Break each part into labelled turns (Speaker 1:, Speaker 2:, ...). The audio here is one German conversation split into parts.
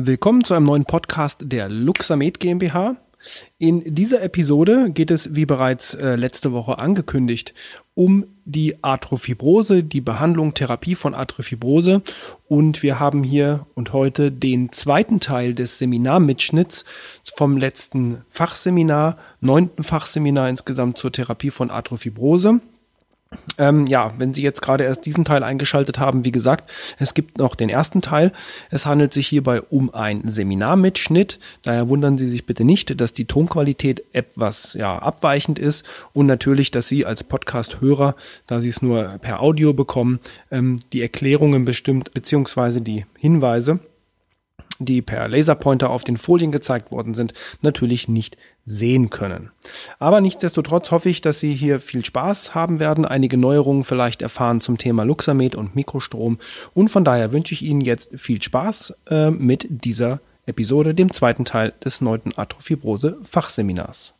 Speaker 1: Willkommen zu einem neuen Podcast der Luxamed GmbH. In dieser Episode geht es, wie bereits äh, letzte Woche angekündigt, um die Arthrofibrose, die Behandlung, Therapie von Arthrofibrose. Und wir haben hier und heute den zweiten Teil des Seminarmitschnitts vom letzten Fachseminar, neunten Fachseminar insgesamt zur Therapie von Arthrofibrose. Ähm, ja, wenn Sie jetzt gerade erst diesen Teil eingeschaltet haben, wie gesagt, es gibt noch den ersten Teil. Es handelt sich hierbei um einen Seminarmitschnitt. Daher wundern Sie sich bitte nicht, dass die Tonqualität etwas ja, abweichend ist und natürlich, dass Sie als Podcast-Hörer, da Sie es nur per Audio bekommen, ähm, die Erklärungen bestimmt beziehungsweise die Hinweise die per Laserpointer auf den Folien gezeigt worden sind, natürlich nicht sehen können. Aber nichtsdestotrotz hoffe ich, dass Sie hier viel Spaß haben werden, einige Neuerungen vielleicht erfahren zum Thema Luxamed und Mikrostrom und von daher wünsche ich Ihnen jetzt viel Spaß äh, mit dieser Episode, dem zweiten Teil des neunten Arthrofibrose Fachseminars.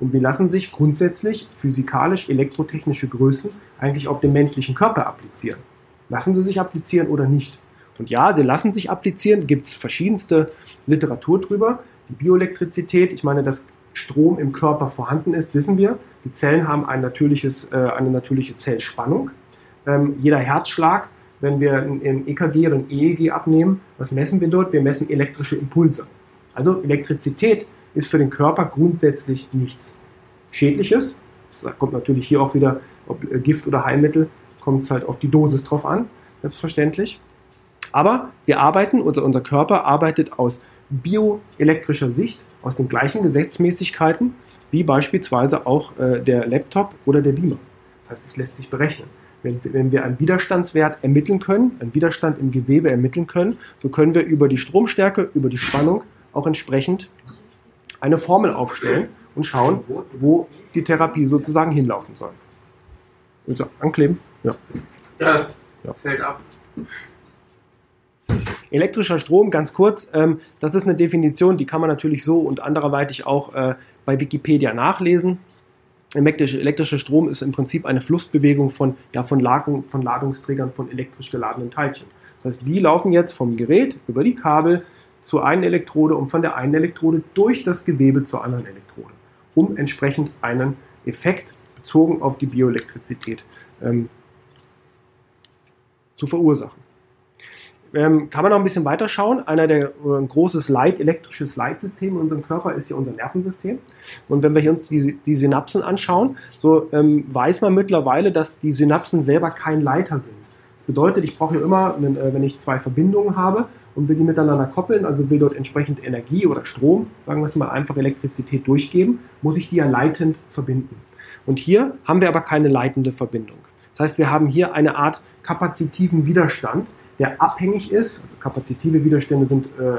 Speaker 1: Und wie lassen sich grundsätzlich physikalisch-elektrotechnische Größen eigentlich auf den menschlichen Körper applizieren? Lassen sie sich applizieren oder nicht? Und ja, sie lassen sich applizieren, gibt es verschiedenste Literatur drüber. Die Bioelektrizität, ich meine, dass Strom im Körper vorhanden ist, wissen wir. Die Zellen haben ein natürliches, äh, eine natürliche Zellspannung. Ähm, jeder Herzschlag, wenn wir ein EKG oder ein EEG abnehmen, was messen wir dort? Wir messen elektrische Impulse. Also Elektrizität ist für den Körper grundsätzlich nichts Schädliches. Das kommt natürlich hier auch wieder, ob äh, Gift oder Heilmittel, kommt es halt auf die Dosis drauf an, selbstverständlich. Aber wir arbeiten, unser, unser Körper arbeitet aus bioelektrischer Sicht, aus den gleichen Gesetzmäßigkeiten, wie beispielsweise auch äh, der Laptop oder der Beamer. Das heißt, es lässt sich berechnen. Wenn, wenn, wir einen Widerstandswert ermitteln können, einen Widerstand im Gewebe ermitteln können, so können wir über die Stromstärke, über die Spannung auch entsprechend eine Formel aufstellen und schauen, wo die Therapie sozusagen hinlaufen soll. Also ankleben? Ja.
Speaker 2: Ja, ja. fällt ab.
Speaker 1: Elektrischer Strom, ganz kurz, ähm, das ist eine Definition, die kann man natürlich so und anderweitig auch äh, bei Wikipedia nachlesen. Elektrischer Strom ist im Prinzip eine Flussbewegung von, ja, von, Ladung, von Ladungsträgern von elektrisch geladenen Teilchen. Das heißt, die laufen jetzt vom Gerät über die Kabel zur einen Elektrode und von der einen Elektrode durch das Gewebe zur anderen Elektrode, um entsprechend einen Effekt bezogen auf die Bioelektrizität ähm, zu verursachen. Ähm, kann man noch ein bisschen weiter schauen. Einer der ein großes Leit, elektrisches Leitsystem in unserem Körper ist ja unser Nervensystem. Und wenn wir uns die, die Synapsen anschauen, so ähm, weiß man mittlerweile, dass die Synapsen selber kein Leiter sind. Das bedeutet, ich brauche ja immer, wenn, äh, wenn ich zwei Verbindungen habe, und will die miteinander koppeln, also will dort entsprechend Energie oder Strom, sagen wir es mal einfach Elektrizität durchgeben, muss ich die ja leitend verbinden. Und hier haben wir aber keine leitende Verbindung. Das heißt, wir haben hier eine Art kapazitiven Widerstand, der abhängig ist. Also kapazitive Widerstände sind, äh,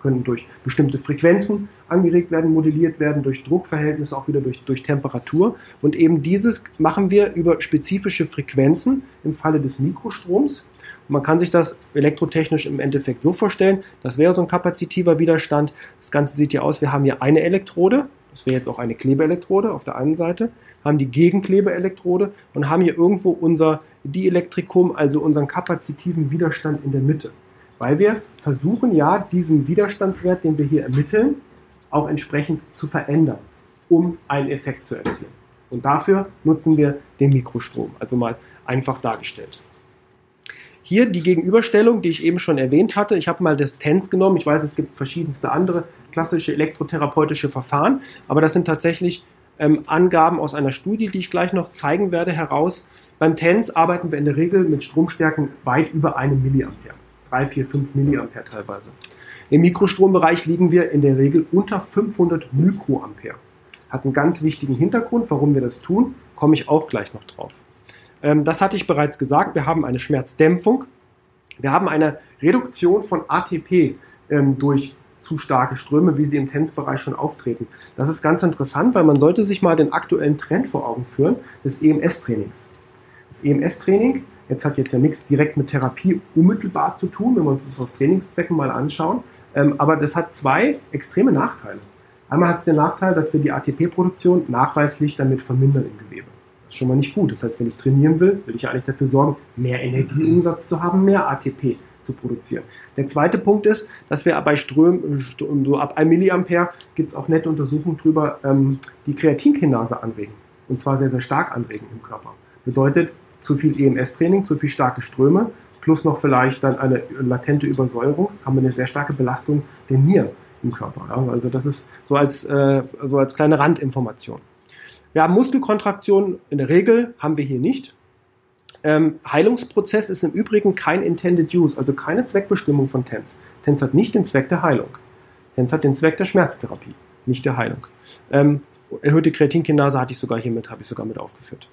Speaker 1: können durch bestimmte Frequenzen angeregt werden, modelliert werden, durch Druckverhältnisse, auch wieder durch, durch Temperatur. Und eben dieses machen wir über spezifische Frequenzen im Falle des Mikrostroms. Man kann sich das elektrotechnisch im Endeffekt so vorstellen, das wäre so ein kapazitiver Widerstand. Das Ganze sieht hier aus, wir haben hier eine Elektrode, das wäre jetzt auch eine Klebeelektrode auf der einen Seite, haben die Gegenklebeelektrode und haben hier irgendwo unser Dielektrikum, also unseren kapazitiven Widerstand in der Mitte. Weil wir versuchen ja, diesen Widerstandswert, den wir hier ermitteln, auch entsprechend zu verändern, um einen Effekt zu erzielen. Und dafür nutzen wir den Mikrostrom, also mal einfach dargestellt. Hier die Gegenüberstellung, die ich eben schon erwähnt hatte. Ich habe mal das TENS genommen. Ich weiß, es gibt verschiedenste andere klassische elektrotherapeutische Verfahren, aber das sind tatsächlich ähm, Angaben aus einer Studie, die ich gleich noch zeigen werde, heraus. Beim TENS arbeiten wir in der Regel mit Stromstärken weit über einem Milliampere. 3, 4, 5 Milliampere teilweise. Im Mikrostrombereich liegen wir in der Regel unter 500 Mikroampere. Hat einen ganz wichtigen Hintergrund, warum wir das tun, komme ich auch gleich noch drauf. Ähm, das hatte ich bereits gesagt. Wir haben eine Schmerzdämpfung. Wir haben eine Reduktion von ATP ähm, durch zu starke Ströme, wie sie im Tänzbereich schon auftreten. Das ist ganz interessant, weil man sollte sich mal den aktuellen Trend vor Augen führen des EMS-Trainings. Das EMS-Training, jetzt hat jetzt ja nichts direkt mit Therapie unmittelbar zu tun, wenn wir uns das aus Trainingszwecken mal anschauen, Ähm, aber das hat zwei extreme Nachteile. Einmal hat es den Nachteil, dass wir die ATP-Produktion nachweislich damit vermindern im Gewebe. Ist schon mal nicht gut. Das heißt, wenn ich trainieren will, will ich eigentlich dafür sorgen, mehr Energieumsatz zu haben, mehr ATP zu produzieren. Der zweite Punkt ist, dass wir bei Strömen, so ab 1 Milliampere gibt es auch nette Untersuchungen drüber, ähm, die Kreatinkinase anregen. Und zwar sehr, sehr stark anregen im Körper. Bedeutet, zu viel EMS-Training, zu viel starke Ströme, plus noch vielleicht dann eine latente Übersäuerung, haben wir eine sehr starke Belastung der Nieren im Körper. Also das ist so als, äh, so als kleine Randinformation. Wir haben Muskelkontraktionen, in der Regel haben wir hier nicht. Ähm, Heilungsprozess ist im Übrigen kein Intended Use, also keine Zweckbestimmung von TENS. TENS hat nicht den Zweck der Heilung. TENS hat den Zweck der Schmerztherapie, nicht der Heilung. Ähm, erhöhte Kreatinkinase hatte ich sogar hier mit, habe ich sogar mit aufgeführt.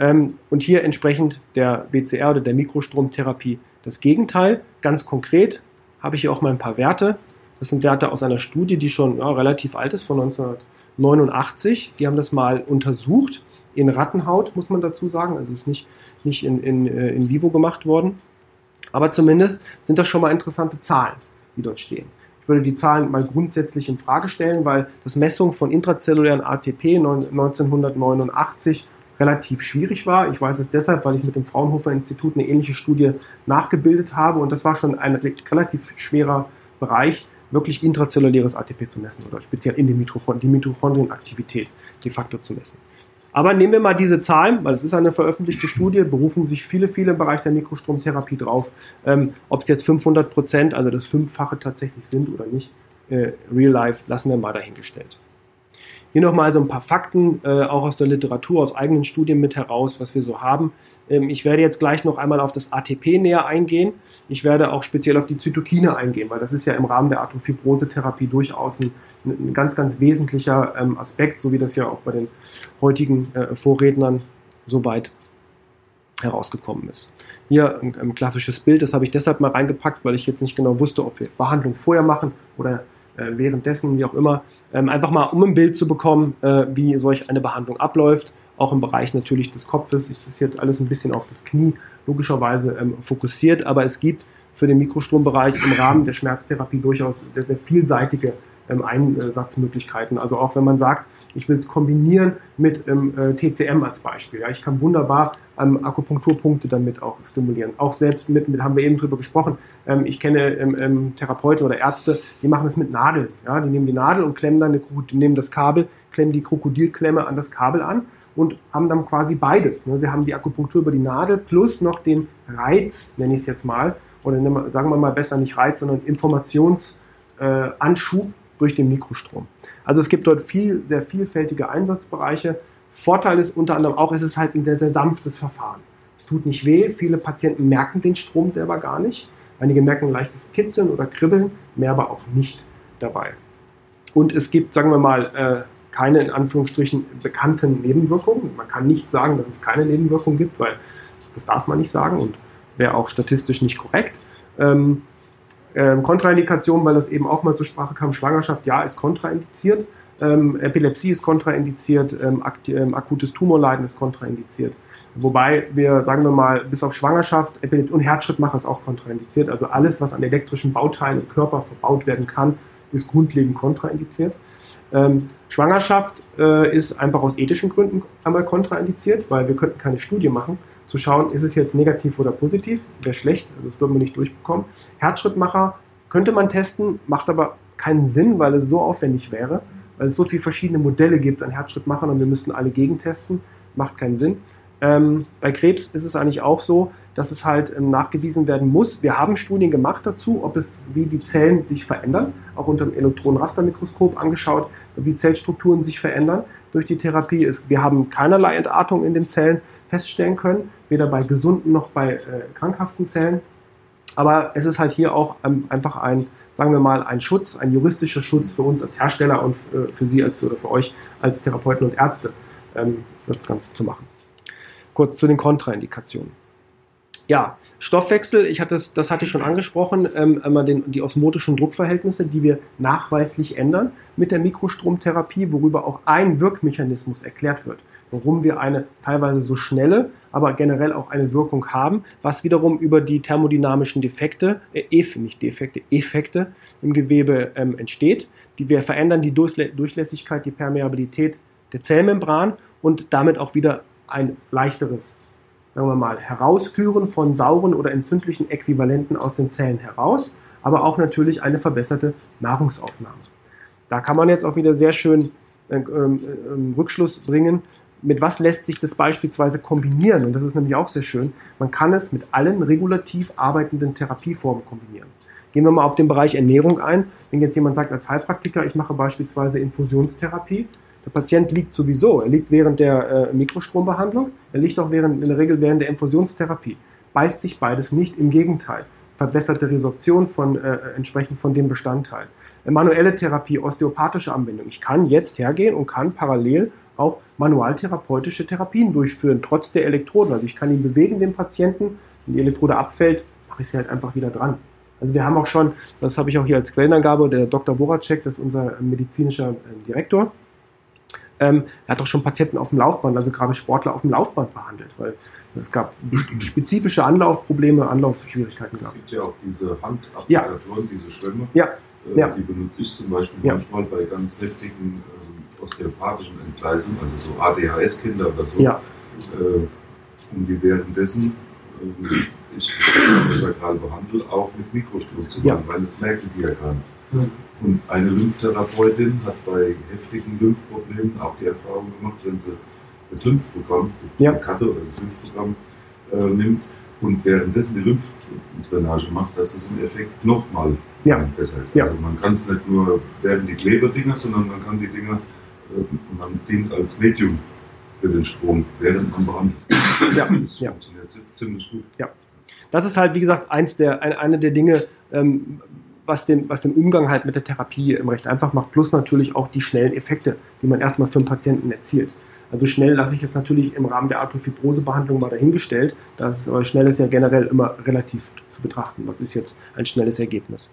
Speaker 1: Ähm, und hier entsprechend der BCR oder der Mikrostromtherapie das Gegenteil. Ganz konkret habe ich hier auch mal ein paar Werte. Das sind Werte aus einer Studie, die schon ja, relativ alt ist, von 1989. Die haben das mal untersucht in Rattenhaut, muss man dazu sagen. Also ist nicht, nicht in, in, äh, in vivo gemacht worden. Aber zumindest sind das schon mal interessante Zahlen, die dort stehen. Ich würde die Zahlen mal grundsätzlich in Frage stellen, weil das Messung von intrazellulären ATP 1989 relativ schwierig war. Ich weiß es deshalb, weil ich mit dem Fraunhofer Institut eine ähnliche Studie nachgebildet habe und das war schon ein relativ schwerer Bereich, wirklich intrazelluläres ATP zu messen oder speziell in den Mitochondrien, die Mitochondrienaktivität de facto zu messen. Aber nehmen wir mal diese Zahlen, weil es ist eine veröffentlichte Studie, berufen sich viele, viele im Bereich der Mikrostromtherapie drauf. Ähm, Ob es jetzt 500 Prozent, also das Fünffache tatsächlich sind oder nicht, äh, real life, lassen wir mal dahingestellt. Hier nochmal so ein paar Fakten, äh, auch aus der Literatur, aus eigenen Studien mit heraus, was wir so haben. Ähm, ich werde jetzt gleich noch einmal auf das ATP näher eingehen. Ich werde auch speziell auf die Zytokine eingehen, weil das ist ja im Rahmen der Arthrofibrose-Therapie durchaus ein, ein, ganz, ganz wesentlicher ähm, Aspekt, so wie das ja auch bei den heutigen äh, Vorrednern soweit herausgekommen ist. Hier ein, ein klassisches Bild, das habe ich deshalb mal reingepackt, weil ich jetzt nicht genau wusste, ob wir Behandlung vorher machen oder währenddessen, wie auch immer, ähm, einfach mal um ein Bild zu bekommen, äh, wie solch eine Behandlung abläuft. Auch im Bereich natürlich des Kopfes ist es jetzt alles ein bisschen auf das Knie logischerweise ähm, fokussiert, aber es gibt für den Mikrostrombereich im Rahmen der Schmerztherapie durchaus sehr, sehr vielseitige ähm, Einsatzmöglichkeiten. Also auch wenn man sagt, ich will es kombinieren mit ähm, äh, TCM als Beispiel. Ja. Ich kann wunderbar ähm, Akupunkturpunkte damit auch stimulieren. Auch selbst mit, mit haben wir eben drüber gesprochen. Ähm, ich kenne ähm, ähm, Therapeuten oder Ärzte, die machen das mit Nadeln. Ja. Die nehmen die Nadel und klemmen dann eine, nehmen das Kabel, klemmen die Krokodilklemme an das Kabel an und haben dann quasi beides. Ne. Sie haben die Akupunktur über die Nadel plus noch den Reiz, nenne ich es jetzt mal, oder sagen wir mal besser nicht Reiz, sondern Informationsanschub äh, durch den Mikrostrom. Also es gibt dort viel, sehr vielfältige Einsatzbereiche. Vorteil ist unter anderem auch, es ist halt ein sehr, sehr sanftes Verfahren. Es tut nicht weh. Viele Patienten merken den Strom selber gar nicht. Einige merken leichtes Kitzeln oder Kribbeln, mehr aber auch nicht dabei. Und es gibt, sagen wir mal, äh, keine in Anführungsstrichen bekannten Nebenwirkungen. Man kann nicht sagen, dass es keine Nebenwirkungen gibt, weil das darf man nicht sagen und wäre auch statistisch nicht korrekt. Ähm, Kontraindikation, weil das eben auch mal zur Sprache kam, Schwangerschaft, ja, ist kontraindiziert. Ähm, Epilepsie ist kontraindiziert, ähm, ähm, akutes Tumorleiden ist kontraindiziert. Wobei wir, sagen wir mal, bis auf Schwangerschaft, Epilepsie und Herzschrittmacher ist auch kontraindiziert. Also alles, was an elektrischen Bauteilen im Körper verbaut werden kann, ist grundlegend kontraindiziert. Ähm, Schwangerschaft äh, ist einfach aus ethischen Gründen einmal kontraindiziert, weil wir könnten keine Studie machen zu schauen, ist es jetzt negativ oder positiv, wäre schlecht, also das würden wir nicht durchbekommen. Herzschrittmacher könnte man testen, macht aber keinen Sinn, weil es so aufwendig wäre, weil es so viele verschiedene Modelle gibt an Herzschrittmachern und wir müssten alle gegentesten, macht keinen Sinn. Ähm, bei Krebs ist es eigentlich auch so, dass es halt ähm, nachgewiesen werden muss. Wir haben Studien gemacht dazu, ob es, wie die Zellen sich verändern, auch unter dem Elektronenrastermikroskop angeschaut, wie Zellstrukturen sich verändern durch die Therapie. Ist, wir haben keinerlei Entartung in den Zellen feststellen können, weder bei gesunden noch bei äh, krankhaften Zellen. Aber es ist halt hier auch ähm, einfach ein, sagen wir mal, ein Schutz, ein juristischer Schutz für uns als Hersteller und äh, für Sie als oder für euch als Therapeuten und Ärzte, ähm, das Ganze zu machen. Kurz zu den Kontraindikationen. Ja, Stoffwechsel, ich hatte das, das hatte ich schon angesprochen, ähm, einmal den, die osmotischen Druckverhältnisse, die wir nachweislich ändern mit der Mikrostromtherapie, worüber auch ein Wirkmechanismus erklärt wird warum wir eine teilweise so schnelle, aber generell auch eine Wirkung haben, was wiederum über die thermodynamischen Defekte, äh, nicht Defekte, Effekte im Gewebe ähm, entsteht. Die wir verändern die Durchlässigkeit, die Permeabilität der Zellmembran und damit auch wieder ein leichteres, sagen wir mal, Herausführen von sauren oder entzündlichen Äquivalenten aus den Zellen heraus, aber auch natürlich eine verbesserte Nahrungsaufnahme. Da kann man jetzt auch wieder sehr schön äh, äh, Rückschluss bringen, mit was lässt sich das beispielsweise kombinieren? Und das ist nämlich auch sehr schön. Man kann es mit allen regulativ arbeitenden Therapieformen kombinieren. Gehen wir mal auf den Bereich Ernährung ein. Wenn jetzt jemand sagt als Heilpraktiker, ich mache beispielsweise Infusionstherapie, der Patient liegt sowieso, er liegt während der äh, Mikrostrombehandlung, er liegt auch während, in der Regel während der Infusionstherapie. Beißt sich beides nicht, im Gegenteil. Verbesserte Resorption von, äh, entsprechend von dem Bestandteil. Manuelle Therapie, osteopathische Anwendung. Ich kann jetzt hergehen und kann parallel auch manualtherapeutische Therapien durchführen, trotz der Elektroden. Also ich kann ihn bewegen, den Patienten. Wenn die Elektrode abfällt, mache ich sie halt einfach wieder dran. Also wir haben auch schon, das habe ich auch hier als Quellenangabe, der Dr. Voracek, das ist unser medizinischer äh, Direktor, ähm, er hat auch schon Patienten auf dem Laufband, also gerade Sportler auf dem Laufband behandelt, weil es gab spezifische Anlaufprobleme, Anlaufschwierigkeiten.
Speaker 3: Es gibt ja auch diese Handapplikatoren,
Speaker 1: ja.
Speaker 3: diese Schwämme.
Speaker 1: Ja.
Speaker 3: Äh,
Speaker 1: ja.
Speaker 3: Die benutze ich zum Beispiel
Speaker 1: ja.
Speaker 3: manchmal bei ganz heftigen äh, osteopathischen Entgleisungen, also so ADHS-Kinder oder so,
Speaker 1: ja.
Speaker 3: äh, um die währenddessen äh, ich das sakral behandle, auch mit Mikrostrom zu machen, weil das merken die ja gar nicht. Und eine Lymphtherapeutin hat bei heftigen Lymphproblemen auch die Erfahrung gemacht, wenn sie das Lymphprogramm, die
Speaker 1: ja.
Speaker 3: Karte oder das Lymphprogramm äh, nimmt und währenddessen die Lymphdrainage macht, dass es im Effekt nochmal
Speaker 1: ja.
Speaker 3: besser ist.
Speaker 1: Ja.
Speaker 3: Also man kann es nicht nur werden die Kleberdinger, sondern man kann die Dinger, äh, man dient als Medium für den Strom, während man behandelt.
Speaker 1: Ja.
Speaker 3: Das
Speaker 1: ja.
Speaker 3: funktioniert ziemlich gut.
Speaker 1: Ja. Das ist halt, wie gesagt, eins der, eine der Dinge, ähm, was den, was den Umgang halt mit der Therapie ähm, recht einfach macht, plus natürlich auch die schnellen Effekte, die man erstmal für einen Patienten erzielt. Also schnell lasse ich jetzt natürlich im Rahmen der Arthrofibrosebehandlung mal dahingestellt. Das ist, schnell ist ja generell immer relativ zu betrachten. Was ist jetzt ein schnelles Ergebnis?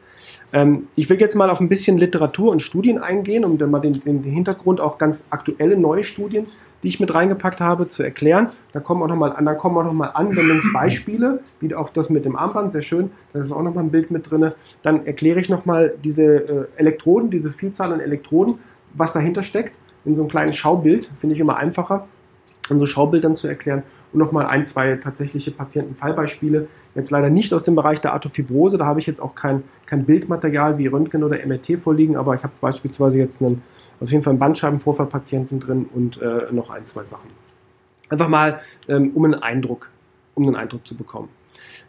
Speaker 1: Ähm, ich will jetzt mal auf ein bisschen Literatur und Studien eingehen, um dann mal den, den Hintergrund auch ganz aktuelle neue Studien die ich mit reingepackt habe, zu erklären. Da kommen auch nochmal an, da kommen auch nochmal Anwendungsbeispiele, wie auch das mit dem Armband, sehr schön. Da ist auch nochmal ein Bild mit drin. Dann erkläre ich nochmal diese äh, Elektroden, diese Vielzahl an Elektroden, was dahinter steckt, in so einem kleinen Schaubild. Finde ich immer einfacher, in so Schaubildern zu erklären. Und nochmal ein, zwei tatsächliche Patientenfallbeispiele. Jetzt leider nicht aus dem Bereich der Arthrofibrose, da habe ich jetzt auch kein, kein Bildmaterial wie Röntgen oder MRT vorliegen, aber ich habe beispielsweise jetzt einen auf jeden Fall einen Bandscheibenvorfallpatienten drin und äh, noch ein, zwei Sachen. Einfach mal, ähm, um einen Eindruck, um einen Eindruck zu bekommen.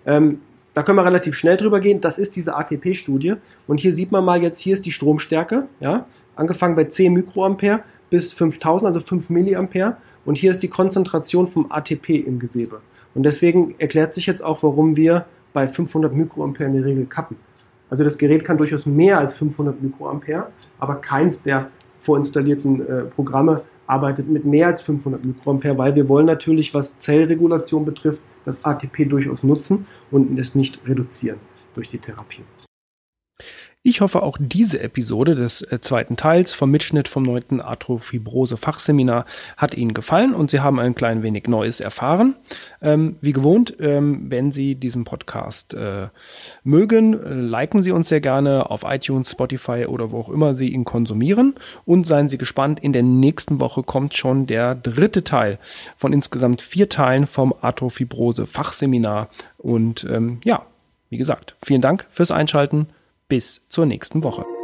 Speaker 1: Ähm, da können wir relativ schnell drüber gehen. Das ist diese ATP-Studie. Und hier sieht man mal jetzt, hier ist die Stromstärke, ja, angefangen bei 10 Mikroampere bis 5000, also 5 Milliampere. Und hier ist die Konzentration vom ATP im Gewebe. Und deswegen erklärt sich jetzt auch, warum wir bei 500 Mikroampere in der Regel kappen. Also das Gerät kann durchaus mehr als 500 Mikroampere, aber keins der vorinstallierten äh, Programme arbeitet mit mehr als 500 Mikroampere, weil wir wollen natürlich, was Zellregulation betrifft, das ATP durchaus nutzen und es nicht reduzieren durch die Therapie.
Speaker 4: Ich hoffe, auch diese Episode des äh, zweiten Teils vom Mitschnitt vom neunten Arthrofibrose Fachseminar hat Ihnen gefallen und Sie haben ein klein wenig Neues erfahren. Ähm, wie gewohnt, ähm, wenn Sie diesen Podcast äh, mögen, äh, liken Sie uns sehr gerne auf iTunes, Spotify oder wo auch immer Sie ihn konsumieren. Und seien Sie gespannt, in der nächsten Woche kommt schon der dritte Teil von insgesamt vier Teilen vom Arthrofibrose Fachseminar. Und ähm, ja, wie gesagt, vielen Dank fürs Einschalten. Bis zur nächsten Woche.